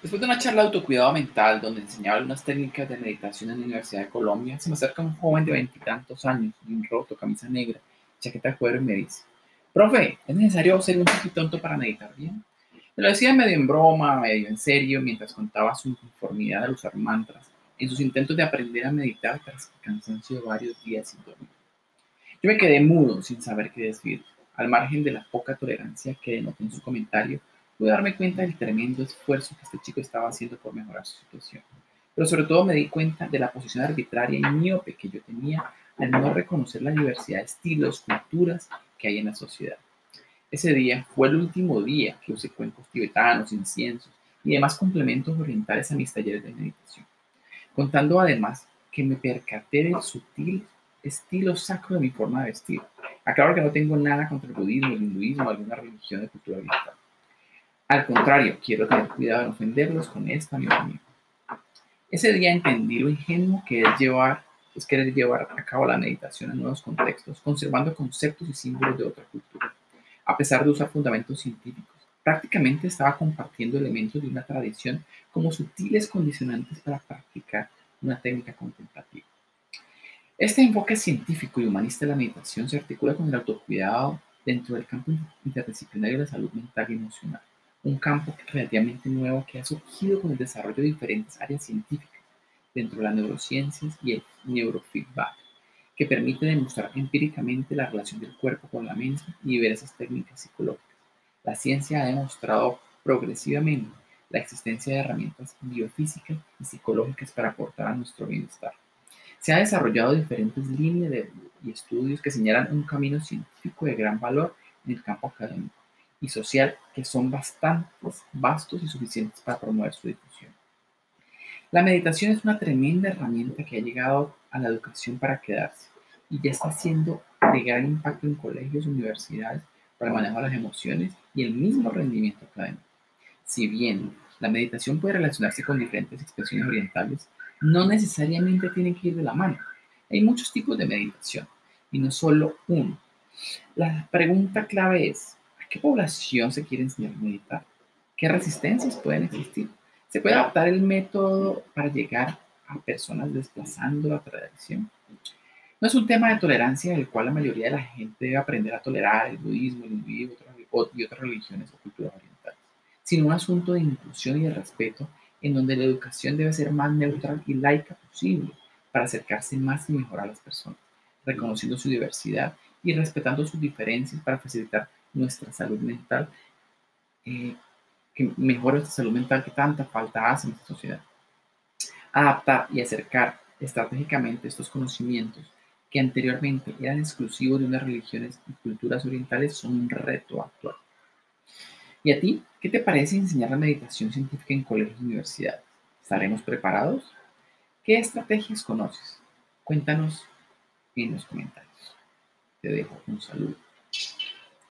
Después de una charla de autocuidado mental donde enseñaba algunas técnicas de meditación en la Universidad de Colombia, se me acerca un joven de veintitantos años, un roto, camisa negra, chaqueta de cuero y me dice, profe, ¿es necesario ser un tonto para meditar bien? Me lo decía medio en broma, medio en serio, mientras contaba su inconformidad al usar mantras en sus intentos de aprender a meditar tras el cansancio de varios días sin dormir. Yo me quedé mudo sin saber qué decir. Al margen de la poca tolerancia que denotó en su comentario, pude darme cuenta del tremendo esfuerzo que este chico estaba haciendo por mejorar su situación. Pero sobre todo me di cuenta de la posición arbitraria y miope que yo tenía al no reconocer la diversidad de estilos, culturas que hay en la sociedad. Ese día fue el último día que usé cuencos tibetanos, inciensos y demás complementos orientales a mis talleres de meditación, contando además que me percaté del sutil estilo sacro de mi forma de vestir. Aclaro que no tengo nada contra el budismo, el hinduismo o alguna religión de cultura oriental. Al contrario, quiero tener cuidado en ofenderlos con esta mi opinión. Ese día entendí lo ingenuo que es llevar, es querer llevar a cabo la meditación en nuevos contextos, conservando conceptos y símbolos de otra cultura, a pesar de usar fundamentos científicos. Prácticamente estaba compartiendo elementos de una tradición como sutiles condicionantes para practicar una técnica contemplativa. Este enfoque científico y humanista de la meditación se articula con el autocuidado dentro del campo interdisciplinario de la salud mental y emocional un campo relativamente nuevo que ha surgido con el desarrollo de diferentes áreas científicas dentro de las neurociencias y el neurofeedback, que permite demostrar empíricamente la relación del cuerpo con la mente y diversas técnicas psicológicas. La ciencia ha demostrado progresivamente la existencia de herramientas biofísicas y psicológicas para aportar a nuestro bienestar. Se han desarrollado diferentes líneas de, y estudios que señalan un camino científico de gran valor en el campo académico y social que son bastante vastos y suficientes para promover su difusión. La meditación es una tremenda herramienta que ha llegado a la educación para quedarse y ya está siendo de gran impacto en colegios universidades para el manejo de las emociones y el mismo rendimiento académico. Si bien la meditación puede relacionarse con diferentes expresiones orientales, no necesariamente tienen que ir de la mano. Hay muchos tipos de meditación y no solo uno. La pregunta clave es, qué población se quiere enseñar a meditar? ¿Qué resistencias pueden existir? ¿Se puede adaptar el método para llegar a personas desplazando la tradición? No es un tema de tolerancia del cual la mayoría de la gente debe aprender a tolerar el budismo, el hinduismo y otras religiones o culturas orientales, sino un asunto de inclusión y de respeto en donde la educación debe ser más neutral y laica posible para acercarse más y mejor a las personas, reconociendo su diversidad y respetando sus diferencias para facilitar nuestra salud mental, eh, que mejore nuestra salud mental que tanta falta hace en nuestra sociedad. Adaptar y acercar estratégicamente estos conocimientos que anteriormente eran exclusivos de unas religiones y culturas orientales son un reto actual. ¿Y a ti? ¿Qué te parece enseñar la meditación científica en colegios y universidades? ¿Estaremos preparados? ¿Qué estrategias conoces? Cuéntanos en los comentarios. Te dejo un saludo.